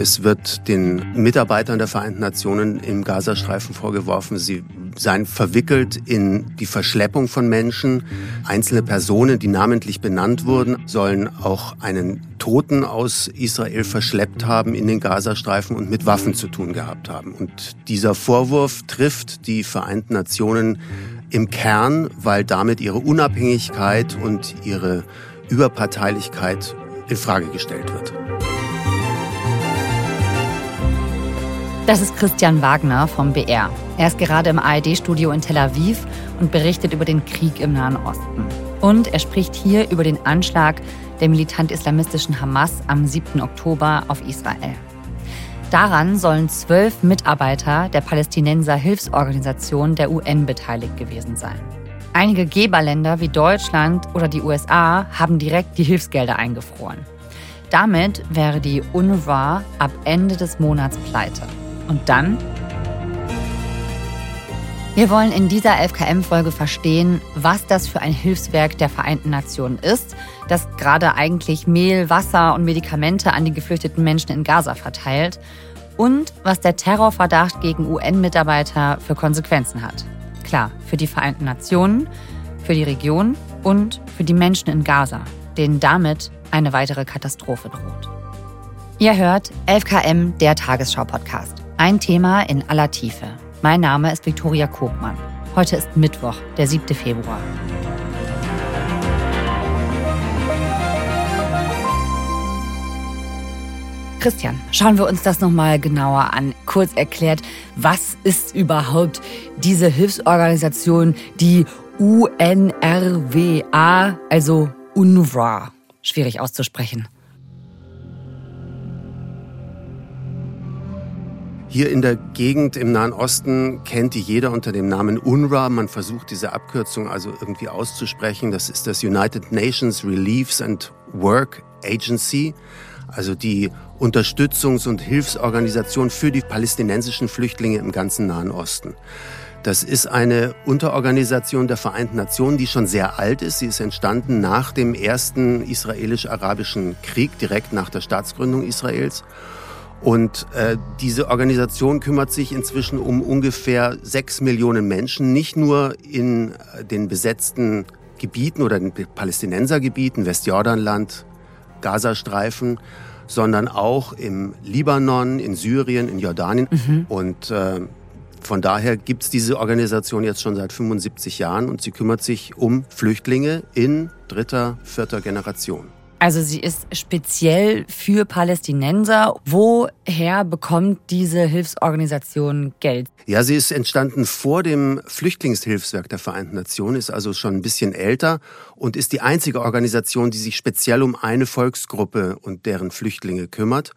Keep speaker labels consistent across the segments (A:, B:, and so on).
A: Es wird den Mitarbeitern der Vereinten Nationen im Gazastreifen vorgeworfen, sie seien verwickelt in die Verschleppung von Menschen. Einzelne Personen, die namentlich benannt wurden, sollen auch einen Toten aus Israel verschleppt haben in den Gazastreifen und mit Waffen zu tun gehabt haben. Und dieser Vorwurf trifft die Vereinten Nationen im Kern, weil damit ihre Unabhängigkeit und ihre Überparteilichkeit in Frage gestellt wird.
B: Das ist Christian Wagner vom BR. Er ist gerade im ARD-Studio in Tel Aviv und berichtet über den Krieg im Nahen Osten. Und er spricht hier über den Anschlag der militant-islamistischen Hamas am 7. Oktober auf Israel. Daran sollen zwölf Mitarbeiter der Palästinenser Hilfsorganisation der UN beteiligt gewesen sein. Einige Geberländer wie Deutschland oder die USA haben direkt die Hilfsgelder eingefroren. Damit wäre die UNRWA ab Ende des Monats pleite. Und dann? Wir wollen in dieser 11KM-Folge verstehen, was das für ein Hilfswerk der Vereinten Nationen ist, das gerade eigentlich Mehl, Wasser und Medikamente an die geflüchteten Menschen in Gaza verteilt und was der Terrorverdacht gegen UN-Mitarbeiter für Konsequenzen hat. Klar, für die Vereinten Nationen, für die Region und für die Menschen in Gaza, denen damit eine weitere Katastrophe droht. Ihr hört 11KM, der Tagesschau-Podcast. Ein Thema in aller Tiefe. Mein Name ist Viktoria Kogmann. Heute ist Mittwoch, der 7. Februar. Christian, schauen wir uns das nochmal genauer an. Kurz erklärt, was ist überhaupt diese Hilfsorganisation, die UNRWA, also UNRWA? Schwierig auszusprechen.
A: Hier in der Gegend im Nahen Osten kennt die jeder unter dem Namen UNRWA. Man versucht diese Abkürzung also irgendwie auszusprechen. Das ist das United Nations Reliefs and Work Agency, also die Unterstützungs- und Hilfsorganisation für die palästinensischen Flüchtlinge im ganzen Nahen Osten. Das ist eine Unterorganisation der Vereinten Nationen, die schon sehr alt ist. Sie ist entstanden nach dem ersten israelisch-arabischen Krieg, direkt nach der Staatsgründung Israels. Und äh, diese Organisation kümmert sich inzwischen um ungefähr sechs Millionen Menschen, nicht nur in äh, den besetzten Gebieten oder den Palästinensergebieten, Westjordanland, Gazastreifen, sondern auch im Libanon, in Syrien, in Jordanien. Mhm. Und äh, von daher gibt es diese Organisation jetzt schon seit 75 Jahren und sie kümmert sich um Flüchtlinge in dritter, vierter Generation.
B: Also sie ist speziell für Palästinenser. Woher bekommt diese Hilfsorganisation Geld?
A: Ja, sie ist entstanden vor dem Flüchtlingshilfswerk der Vereinten Nationen, ist also schon ein bisschen älter und ist die einzige Organisation, die sich speziell um eine Volksgruppe und deren Flüchtlinge kümmert.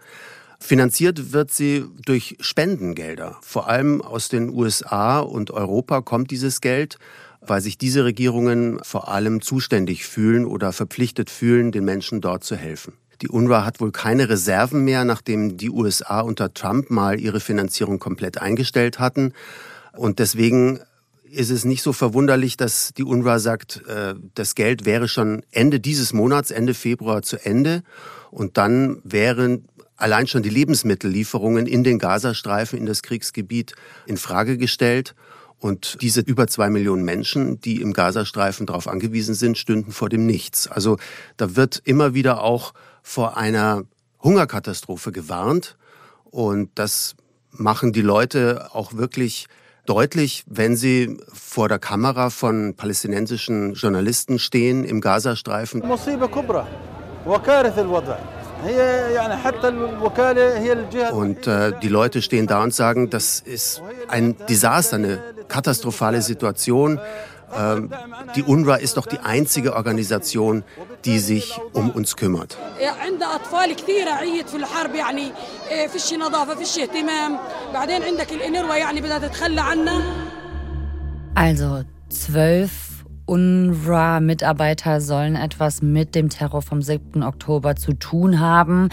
A: Finanziert wird sie durch Spendengelder. Vor allem aus den USA und Europa kommt dieses Geld weil sich diese Regierungen vor allem zuständig fühlen oder verpflichtet fühlen, den Menschen dort zu helfen. Die UNRWA hat wohl keine Reserven mehr, nachdem die USA unter Trump mal ihre Finanzierung komplett eingestellt hatten. Und deswegen ist es nicht so verwunderlich, dass die UNRWA sagt, äh, das Geld wäre schon Ende dieses Monats, Ende Februar zu Ende. Und dann wären allein schon die Lebensmittellieferungen in den Gazastreifen, in das Kriegsgebiet in Frage gestellt. Und diese über zwei Millionen Menschen, die im Gazastreifen darauf angewiesen sind, stünden vor dem Nichts. Also da wird immer wieder auch vor einer Hungerkatastrophe gewarnt. Und das machen die Leute auch wirklich deutlich, wenn sie vor der Kamera von palästinensischen Journalisten stehen im Gazastreifen. Und äh, die Leute stehen da und sagen, das ist ein Desaster, eine katastrophale Situation. Ähm, die UNRWA ist doch die einzige Organisation, die sich um uns kümmert.
B: Also zwölf UNRWA-Mitarbeiter sollen etwas mit dem Terror vom 7. Oktober zu tun haben.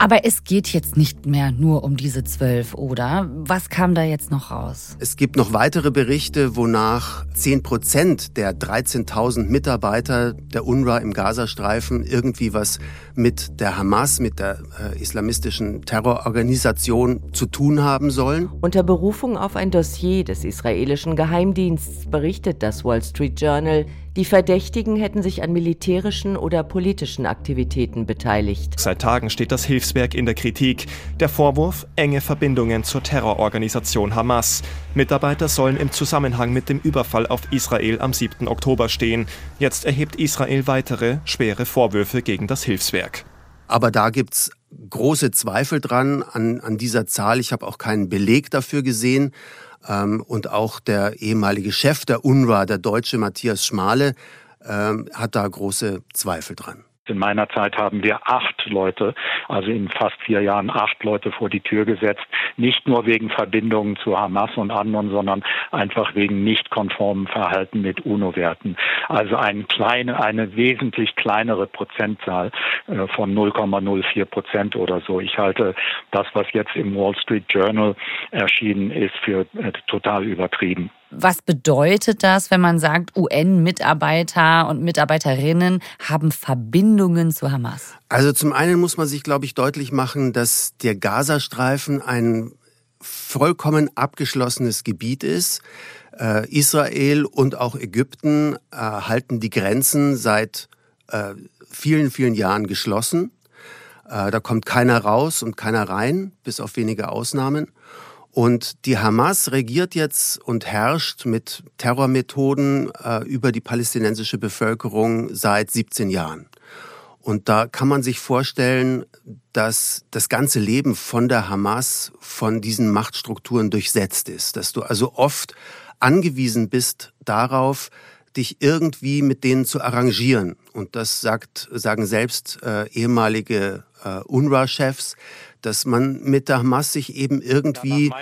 B: Aber es geht jetzt nicht mehr nur um diese zwölf, oder? Was kam da jetzt noch raus?
A: Es gibt noch weitere Berichte, wonach 10 Prozent der 13.000 Mitarbeiter der UNRWA im Gazastreifen irgendwie was mit der Hamas, mit der äh, islamistischen Terrororganisation zu tun haben sollen.
C: Unter Berufung auf ein Dossier des israelischen Geheimdiensts berichtet das Wall Street Journal, die Verdächtigen hätten sich an militärischen oder politischen Aktivitäten beteiligt.
D: Seit Tagen steht das Hilfswerk in der Kritik. Der Vorwurf enge Verbindungen zur Terrororganisation Hamas. Mitarbeiter sollen im Zusammenhang mit dem Überfall auf Israel am 7. Oktober stehen. Jetzt erhebt Israel weitere schwere Vorwürfe gegen das Hilfswerk.
A: Aber da gibt es große Zweifel dran an, an dieser Zahl. Ich habe auch keinen Beleg dafür gesehen. Ähm, und auch der ehemalige Chef der UNRWA, der Deutsche Matthias Schmale, ähm, hat da große Zweifel dran.
E: In meiner Zeit haben wir acht Leute, also in fast vier Jahren acht Leute vor die Tür gesetzt. Nicht nur wegen Verbindungen zu Hamas und anderen, sondern einfach wegen nicht konformen Verhalten mit UNO-Werten. Also ein kleine, eine wesentlich kleinere Prozentzahl äh, von 0,04 Prozent oder so. Ich halte das, was jetzt im Wall Street Journal erschienen ist, für äh, total übertrieben.
B: Was bedeutet das, wenn man sagt, UN-Mitarbeiter und Mitarbeiterinnen haben Verbindungen zu Hamas?
A: Also zum einen muss man sich, glaube ich, deutlich machen, dass der Gazastreifen ein vollkommen abgeschlossenes Gebiet ist. Äh, Israel und auch Ägypten äh, halten die Grenzen seit äh, vielen, vielen Jahren geschlossen. Da kommt keiner raus und keiner rein, bis auf wenige Ausnahmen. Und die Hamas regiert jetzt und herrscht mit Terrormethoden äh, über die palästinensische Bevölkerung seit 17 Jahren. Und da kann man sich vorstellen, dass das ganze Leben von der Hamas von diesen Machtstrukturen durchsetzt ist, dass du also oft angewiesen bist darauf, dich irgendwie mit denen zu arrangieren. Und das sagt, sagen selbst äh, ehemalige äh, UNRWA-Chefs, dass man mit der Hamas sich eben irgendwie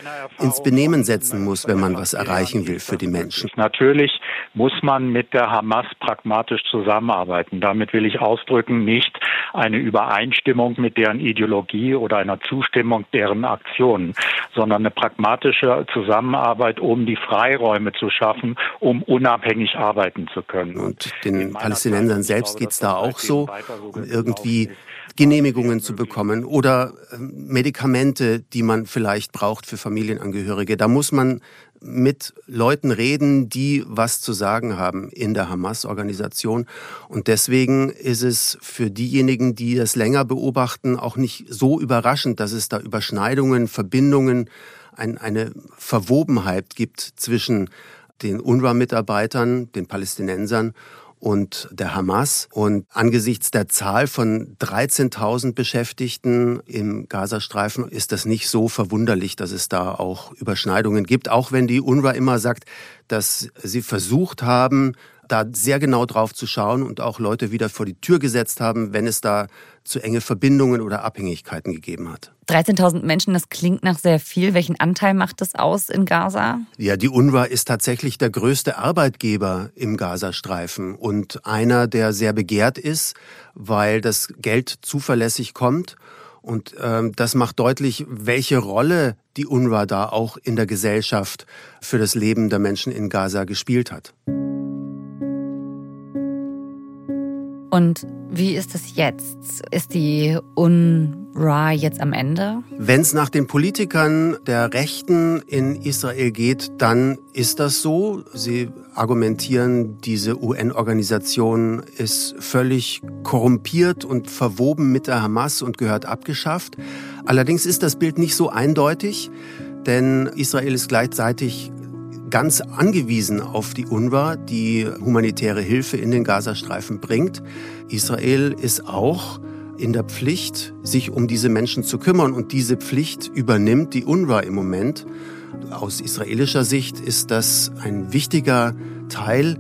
A: ins Benehmen setzen muss, wenn man was erreichen will für die Menschen.
E: Natürlich muss man mit der Hamas pragmatisch zusammenarbeiten. Damit will ich ausdrücken, nicht eine Übereinstimmung mit deren Ideologie oder einer Zustimmung deren Aktionen, sondern eine pragmatische Zusammenarbeit, um die Freiräume zu schaffen, um unabhängig arbeiten zu können.
A: Und den Palästinensern selbst geht es da auch so, um irgendwie Genehmigungen zu bekommen oder ähm, Medikamente, die man vielleicht braucht für Familienangehörige. Da muss man mit Leuten reden, die was zu sagen haben in der Hamas-Organisation. Und deswegen ist es für diejenigen, die das länger beobachten, auch nicht so überraschend, dass es da Überschneidungen, Verbindungen, ein, eine Verwobenheit gibt zwischen den UNRWA-Mitarbeitern, den Palästinensern und der Hamas. Und angesichts der Zahl von 13.000 Beschäftigten im Gazastreifen ist das nicht so verwunderlich, dass es da auch Überschneidungen gibt, auch wenn die UNRWA immer sagt, dass sie versucht haben, da sehr genau drauf zu schauen und auch Leute wieder vor die Tür gesetzt haben, wenn es da zu enge Verbindungen oder Abhängigkeiten gegeben hat.
B: 13.000 Menschen, das klingt nach sehr viel. Welchen Anteil macht das aus in Gaza?
A: Ja, die UNRWA ist tatsächlich der größte Arbeitgeber im Gazastreifen und einer, der sehr begehrt ist, weil das Geld zuverlässig kommt. Und ähm, das macht deutlich, welche Rolle die UNRWA da auch in der Gesellschaft für das Leben der Menschen in Gaza gespielt hat.
B: Und wie ist es jetzt? Ist die UNRWA jetzt am Ende?
A: Wenn es nach den Politikern der Rechten in Israel geht, dann ist das so. Sie argumentieren, diese UN-Organisation ist völlig korrumpiert und verwoben mit der Hamas und gehört abgeschafft. Allerdings ist das Bild nicht so eindeutig, denn Israel ist gleichzeitig ganz angewiesen auf die UNRWA, die humanitäre Hilfe in den Gazastreifen bringt. Israel ist auch in der Pflicht, sich um diese Menschen zu kümmern. Und diese Pflicht übernimmt die UNRWA im Moment. Aus israelischer Sicht ist das ein wichtiger Teil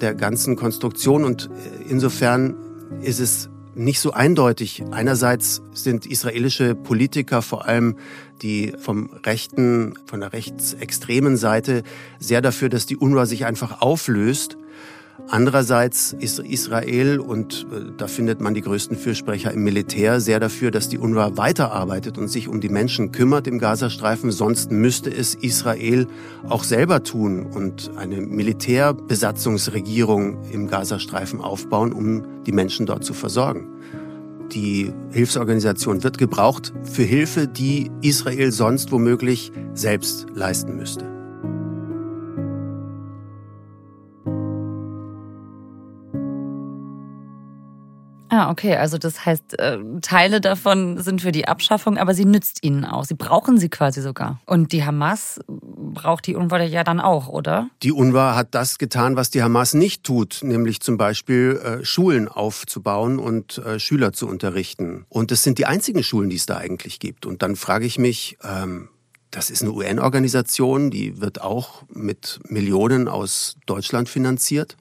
A: der ganzen Konstruktion. Und insofern ist es nicht so eindeutig. Einerseits sind israelische Politiker, vor allem die vom rechten, von der rechtsextremen Seite, sehr dafür, dass die UNRWA sich einfach auflöst. Andererseits ist Israel, und äh, da findet man die größten Fürsprecher im Militär, sehr dafür, dass die UNRWA weiterarbeitet und sich um die Menschen kümmert im Gazastreifen. Sonst müsste es Israel auch selber tun und eine Militärbesatzungsregierung im Gazastreifen aufbauen, um die Menschen dort zu versorgen. Die Hilfsorganisation wird gebraucht für Hilfe, die Israel sonst womöglich selbst leisten müsste.
B: Ah, okay. Also das heißt, äh, Teile davon sind für die Abschaffung, aber sie nützt ihnen auch. Sie brauchen sie quasi sogar. Und die Hamas braucht die UNRWA ja dann auch, oder?
A: Die UNRWA hat das getan, was die Hamas nicht tut, nämlich zum Beispiel äh, Schulen aufzubauen und äh, Schüler zu unterrichten. Und das sind die einzigen Schulen, die es da eigentlich gibt. Und dann frage ich mich, ähm, das ist eine UN-Organisation, die wird auch mit Millionen aus Deutschland finanziert.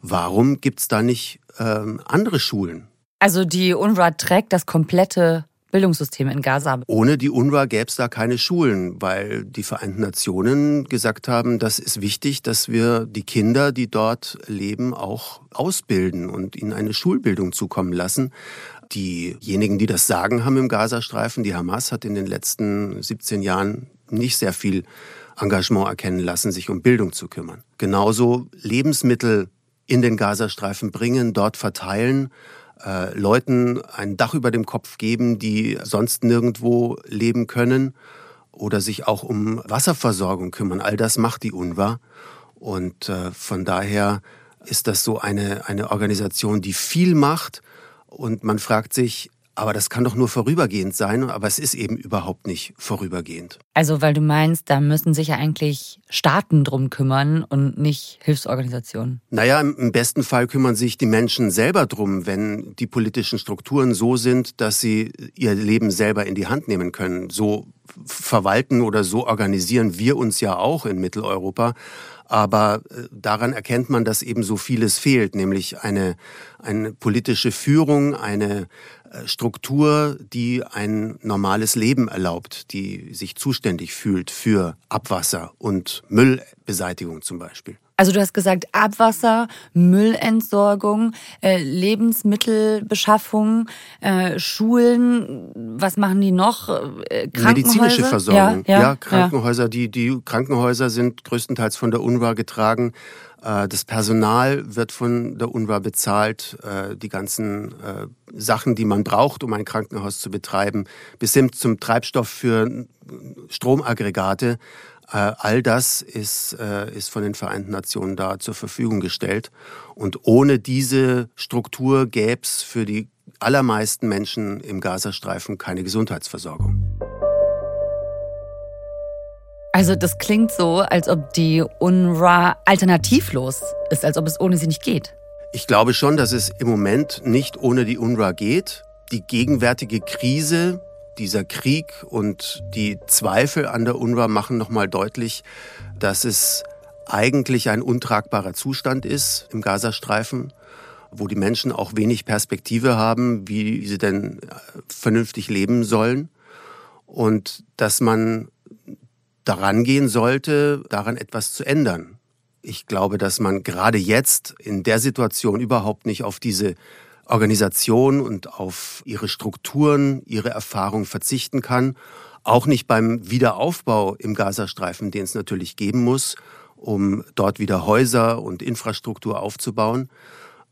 A: Warum gibt es da nicht ähm, andere Schulen?
B: Also die UNRWA trägt das komplette Bildungssystem in Gaza.
A: Ohne die UNRWA gäbe es da keine Schulen, weil die Vereinten Nationen gesagt haben, das ist wichtig, dass wir die Kinder, die dort leben, auch ausbilden und ihnen eine Schulbildung zukommen lassen. Diejenigen, die das sagen haben im Gazastreifen, die Hamas hat in den letzten 17 Jahren nicht sehr viel Engagement erkennen lassen, sich um Bildung zu kümmern. Genauso Lebensmittel in den Gazastreifen bringen, dort verteilen, äh, Leuten ein Dach über dem Kopf geben, die sonst nirgendwo leben können oder sich auch um Wasserversorgung kümmern. All das macht die UNRWA. Und äh, von daher ist das so eine, eine Organisation, die viel macht. Und man fragt sich, aber das kann doch nur vorübergehend sein, aber es ist eben überhaupt nicht vorübergehend.
B: Also, weil du meinst, da müssen sich ja eigentlich Staaten drum kümmern und nicht Hilfsorganisationen.
A: Naja, im besten Fall kümmern sich die Menschen selber drum, wenn die politischen Strukturen so sind, dass sie ihr Leben selber in die Hand nehmen können. So verwalten oder so organisieren wir uns ja auch in Mitteleuropa. Aber äh, daran erkennt man, dass eben so vieles fehlt, nämlich eine, eine politische Führung, eine Struktur, die ein normales Leben erlaubt, die sich zuständig fühlt für Abwasser und Müllbeseitigung zum Beispiel.
B: Also du hast gesagt Abwasser, Müllentsorgung, äh, Lebensmittelbeschaffung, äh, Schulen. Was machen die noch?
A: Äh, Medizinische Versorgung. Ja, ja, ja Krankenhäuser. Ja. Die, die Krankenhäuser sind größtenteils von der UNRWA getragen. Äh, das Personal wird von der UNRWA bezahlt. Die ganzen Sachen, die man braucht, um ein Krankenhaus zu betreiben, bis hin zum Treibstoff für Stromaggregate all das ist, äh, ist von den Vereinten Nationen da zur Verfügung gestellt. Und ohne diese Struktur gäbe es für die allermeisten Menschen im Gazastreifen keine Gesundheitsversorgung.
B: Also das klingt so, als ob die UNRWA alternativlos ist, als ob es ohne sie nicht geht.
A: Ich glaube schon, dass es im Moment nicht ohne die UNRWA geht. Die gegenwärtige Krise dieser Krieg und die Zweifel an der UNRWA machen nochmal deutlich, dass es eigentlich ein untragbarer Zustand ist im Gazastreifen, wo die Menschen auch wenig Perspektive haben, wie sie denn äh, vernünftig leben sollen. Und dass man daran gehen sollte, daran etwas zu ändern. Ich glaube, dass man gerade jetzt in der Situation überhaupt nicht auf diese Organisation und auf ihre Strukturen, ihre Erfahrung verzichten kann. Auch nicht beim Wiederaufbau im Gazastreifen, den es natürlich geben muss, um dort wieder Häuser und Infrastruktur aufzubauen.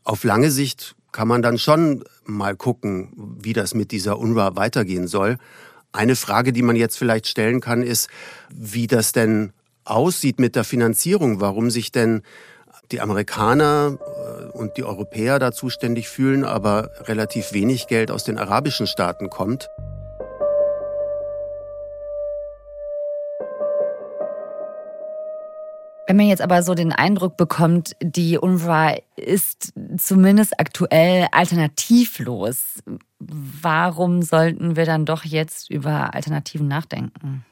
A: Auf lange Sicht kann man dann schon mal gucken, wie das mit dieser UNRWA weitergehen soll. Eine Frage, die man jetzt vielleicht stellen kann, ist, wie das denn aussieht mit der Finanzierung, warum sich denn die Amerikaner äh, und die Europäer da zuständig fühlen, aber relativ wenig Geld aus den arabischen Staaten kommt.
B: Wenn man jetzt aber so den Eindruck bekommt, die UNRWA ist zumindest aktuell alternativlos, warum sollten wir dann doch jetzt über Alternativen nachdenken?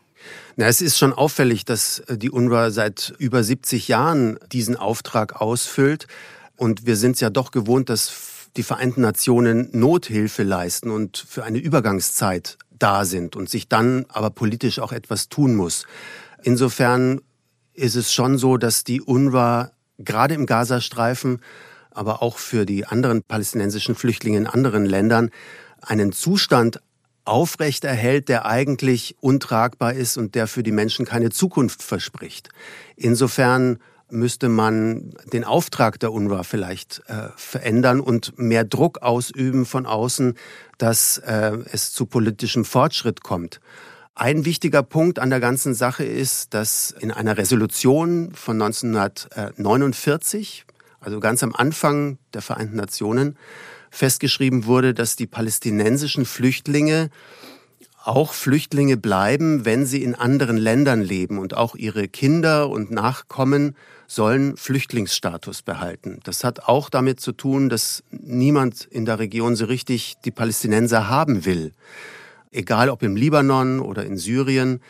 A: Na, es ist schon auffällig, dass die UNRWA seit über 70 Jahren diesen Auftrag ausfüllt. Und wir sind es ja doch gewohnt, dass die Vereinten Nationen Nothilfe leisten und für eine Übergangszeit da sind und sich dann aber politisch auch etwas tun muss. Insofern ist es schon so, dass die UNRWA gerade im Gazastreifen, aber auch für die anderen palästinensischen Flüchtlinge in anderen Ländern einen Zustand aufrechterhält, der eigentlich untragbar ist und der für die Menschen keine Zukunft verspricht. Insofern müsste man den Auftrag der UNRWA vielleicht äh, verändern und mehr Druck ausüben von außen, dass äh, es zu politischem Fortschritt kommt. Ein wichtiger Punkt an der ganzen Sache ist, dass in einer Resolution von 1949, also ganz am Anfang der Vereinten Nationen, festgeschrieben wurde, dass die palästinensischen Flüchtlinge auch Flüchtlinge bleiben, wenn sie in anderen Ländern leben und auch ihre Kinder und Nachkommen sollen Flüchtlingsstatus behalten. Das hat auch damit zu tun, dass niemand in der Region so richtig die Palästinenser haben will. Egal ob im Libanon oder in Syrien,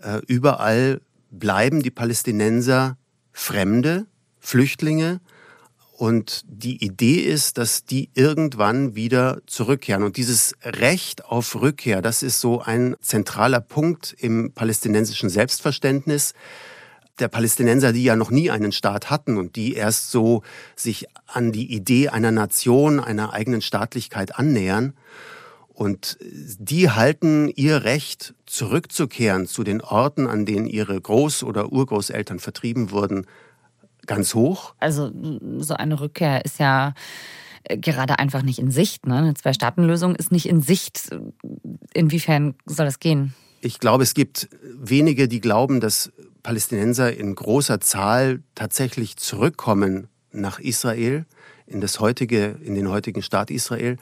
A: äh, überall bleiben die Palästinenser Fremde, Flüchtlinge und die Idee ist, dass die irgendwann wieder zurückkehren. Und dieses Recht auf Rückkehr, das ist so ein zentraler Punkt im palästinensischen Selbstverständnis der Palästinenser, die ja noch nie einen Staat hatten und die erst so sich an die Idee einer Nation, einer eigenen Staatlichkeit annähern. Und die halten ihr Recht, zurückzukehren zu den Orten, an denen ihre Groß- oder Urgroßeltern vertrieben wurden, ganz hoch.
B: Also so eine Rückkehr ist ja äh, gerade einfach nicht in Sicht. Ne? Eine Zwei-Staaten-Lösung ist nicht in Sicht. Inwiefern soll das gehen?
A: Ich glaube, es gibt wenige, die glauben, dass Palästinenser in großer Zahl tatsächlich zurückkommen nach Israel, in, das heutige, in den heutigen Staat Israel.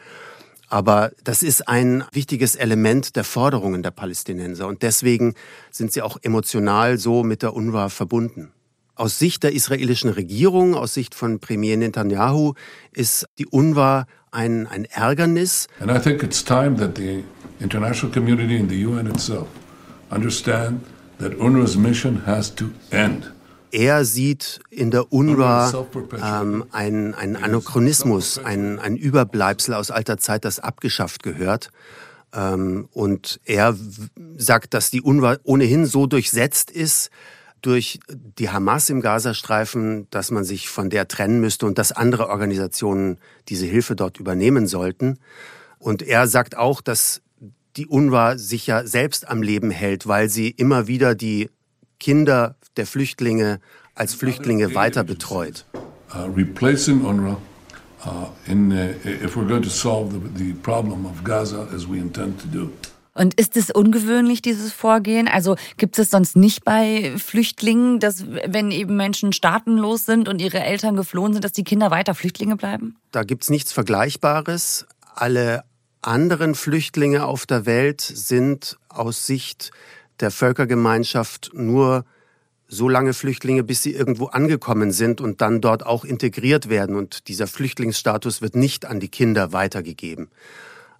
A: Aber das ist ein wichtiges Element der Forderungen der Palästinenser. Und deswegen sind sie auch emotional so mit der UNRWA verbunden. Aus Sicht der israelischen Regierung, aus Sicht von Premier Netanyahu, ist die UNRWA ein, ein Ärgernis.
F: And I think it's time that the international community and the UN itself understand that UNRWA's mission has to end.
A: Er sieht in der UNRWA ähm, einen, einen Anachronismus, ein, ein Überbleibsel aus alter Zeit, das abgeschafft gehört. Ähm, und er sagt, dass die UNRWA ohnehin so durchsetzt ist, durch die Hamas im Gazastreifen, dass man sich von der trennen müsste und dass andere Organisationen diese Hilfe dort übernehmen sollten. Und er sagt auch, dass die UNRWA sich ja selbst am Leben hält, weil sie immer wieder die Kinder der Flüchtlinge als Flüchtlinge weiter betreut.
F: Uh, replacing UNRWA uh, in, uh, if we're going to solve the, the problem of Gaza as we intend to do.
B: Und ist es ungewöhnlich, dieses Vorgehen? Also gibt es sonst nicht bei Flüchtlingen, dass wenn eben Menschen staatenlos sind und ihre Eltern geflohen sind, dass die Kinder weiter Flüchtlinge bleiben?
A: Da gibt es nichts Vergleichbares. Alle anderen Flüchtlinge auf der Welt sind aus Sicht der Völkergemeinschaft nur so lange Flüchtlinge, bis sie irgendwo angekommen sind und dann dort auch integriert werden. Und dieser Flüchtlingsstatus wird nicht an die Kinder weitergegeben.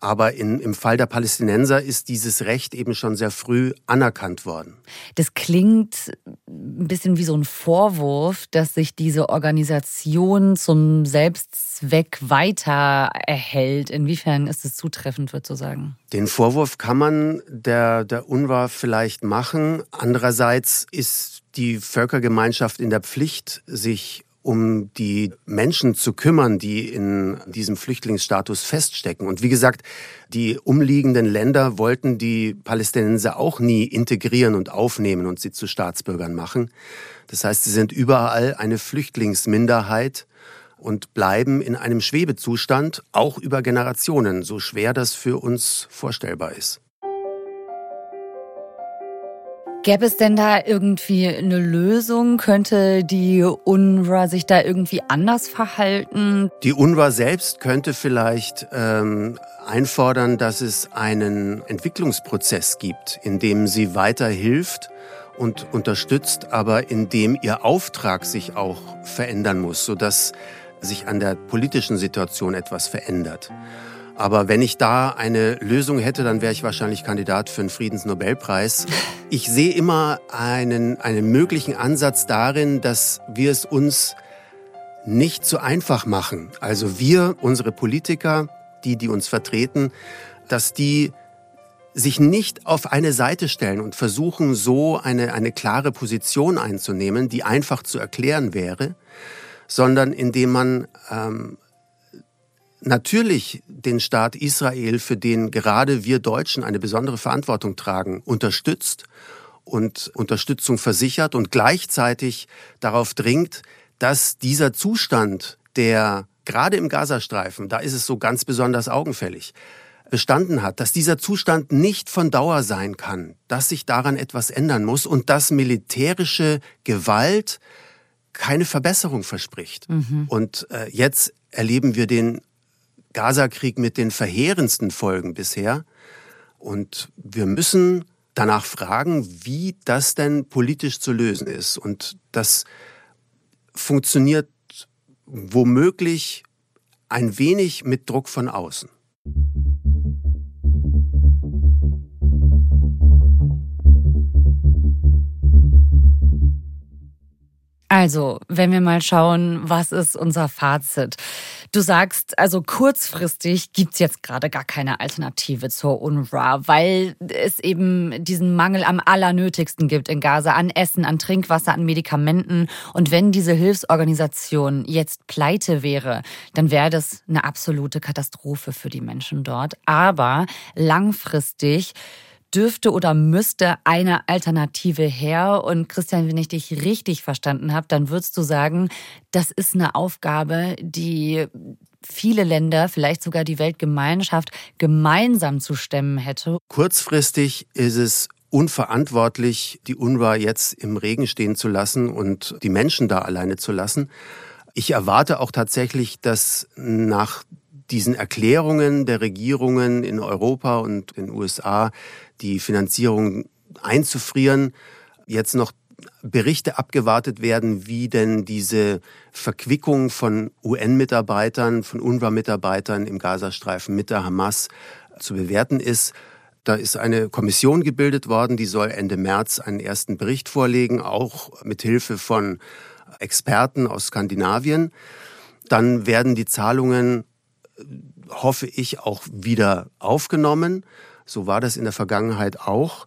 A: Aber in, im Fall der Palästinenser ist dieses Recht eben schon sehr früh anerkannt worden.
B: Das klingt ein bisschen wie so ein Vorwurf, dass sich diese Organisation zum Selbstzweck weiter erhält. Inwiefern ist es zutreffend, würde ich sagen?
A: Den Vorwurf kann man der, der UNRWA vielleicht machen. Andererseits ist die Völkergemeinschaft in der Pflicht, sich um die Menschen zu kümmern, die in diesem Flüchtlingsstatus feststecken. Und wie gesagt, die umliegenden Länder wollten die Palästinenser auch nie integrieren und aufnehmen und sie zu Staatsbürgern machen. Das heißt, sie sind überall eine Flüchtlingsminderheit und bleiben in einem Schwebezustand, auch über Generationen, so schwer das für uns vorstellbar ist.
B: Gäbe es denn da irgendwie eine Lösung? Könnte die UNRWA sich da irgendwie anders verhalten?
A: Die UNRWA selbst könnte vielleicht ähm, einfordern, dass es einen Entwicklungsprozess gibt, in dem sie weiter hilft und unterstützt, aber in dem ihr Auftrag sich auch verändern muss, sodass sich an der politischen Situation etwas verändert. Aber wenn ich da eine Lösung hätte, dann wäre ich wahrscheinlich Kandidat für einen Friedensnobelpreis. Ich sehe immer einen, einen möglichen Ansatz darin, dass wir es uns nicht so einfach machen. Also wir, unsere Politiker, die, die uns vertreten, dass die sich nicht auf eine Seite stellen und versuchen, so eine, eine klare Position einzunehmen, die einfach zu erklären wäre, sondern indem man ähm, natürlich den Staat Israel, für den gerade wir Deutschen eine besondere Verantwortung tragen, unterstützt und Unterstützung versichert und gleichzeitig darauf dringt, dass dieser Zustand, der gerade im Gazastreifen, da ist es so ganz besonders augenfällig, bestanden hat, dass dieser Zustand nicht von Dauer sein kann, dass sich daran etwas ändern muss und dass militärische Gewalt keine Verbesserung verspricht. Mhm. Und äh, jetzt erleben wir den Gazakrieg mit den verheerendsten Folgen bisher. Und wir müssen danach fragen, wie das denn politisch zu lösen ist. Und das funktioniert womöglich ein wenig mit Druck von außen.
B: Also, wenn wir mal schauen, was ist unser Fazit? Du sagst, also kurzfristig gibt's jetzt gerade gar keine Alternative zur UNRWA, weil es eben diesen Mangel am allernötigsten gibt in Gaza an Essen, an Trinkwasser, an Medikamenten. Und wenn diese Hilfsorganisation jetzt pleite wäre, dann wäre das eine absolute Katastrophe für die Menschen dort. Aber langfristig dürfte oder müsste eine Alternative her. Und Christian, wenn ich dich richtig verstanden habe, dann würdest du sagen, das ist eine Aufgabe, die viele Länder, vielleicht sogar die Weltgemeinschaft gemeinsam zu stemmen hätte.
A: Kurzfristig ist es unverantwortlich, die UNRWA jetzt im Regen stehen zu lassen und die Menschen da alleine zu lassen. Ich erwarte auch tatsächlich, dass nach diesen Erklärungen der Regierungen in Europa und in den USA die Finanzierung einzufrieren, jetzt noch Berichte abgewartet werden, wie denn diese Verquickung von UN-Mitarbeitern, von UNRWA-Mitarbeitern im Gazastreifen mit der Hamas zu bewerten ist. Da ist eine Kommission gebildet worden, die soll Ende März einen ersten Bericht vorlegen, auch mit Hilfe von Experten aus Skandinavien. Dann werden die Zahlungen, hoffe ich, auch wieder aufgenommen. So war das in der Vergangenheit auch.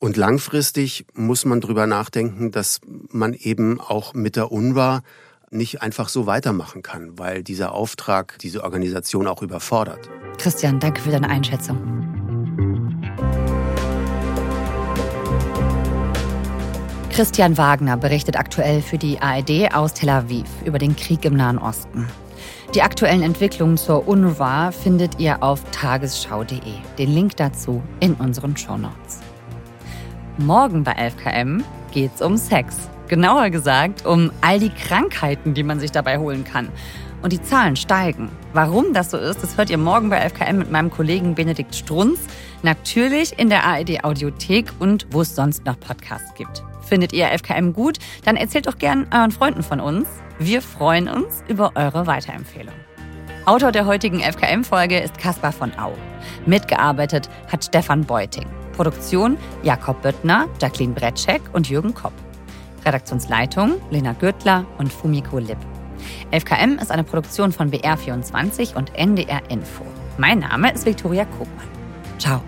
A: Und langfristig muss man darüber nachdenken, dass man eben auch mit der UNRWA nicht einfach so weitermachen kann, weil dieser Auftrag diese Organisation auch überfordert.
B: Christian, danke für deine Einschätzung. Christian Wagner berichtet aktuell für die ARD aus Tel Aviv über den Krieg im Nahen Osten. Die aktuellen Entwicklungen zur UNRWA findet ihr auf tagesschau.de. Den Link dazu in unseren Shownotes. Morgen bei 11KM geht's um Sex. Genauer gesagt um all die Krankheiten, die man sich dabei holen kann. Und die Zahlen steigen. Warum das so ist, das hört ihr morgen bei 11KM mit meinem Kollegen Benedikt Strunz. Natürlich in der ARD Audiothek und wo es sonst noch Podcasts gibt. Findet ihr 11KM gut? Dann erzählt doch gern euren Freunden von uns. Wir freuen uns über eure Weiterempfehlung. Autor der heutigen FKM-Folge ist Caspar von Au. Mitgearbeitet hat Stefan Beuting. Produktion Jakob Böttner, Jacqueline Bretschek und Jürgen Kopp. Redaktionsleitung Lena Gürtler und Fumiko Lipp. FKM ist eine Produktion von BR24 und NDR Info. Mein Name ist Viktoria Kogmann. Ciao.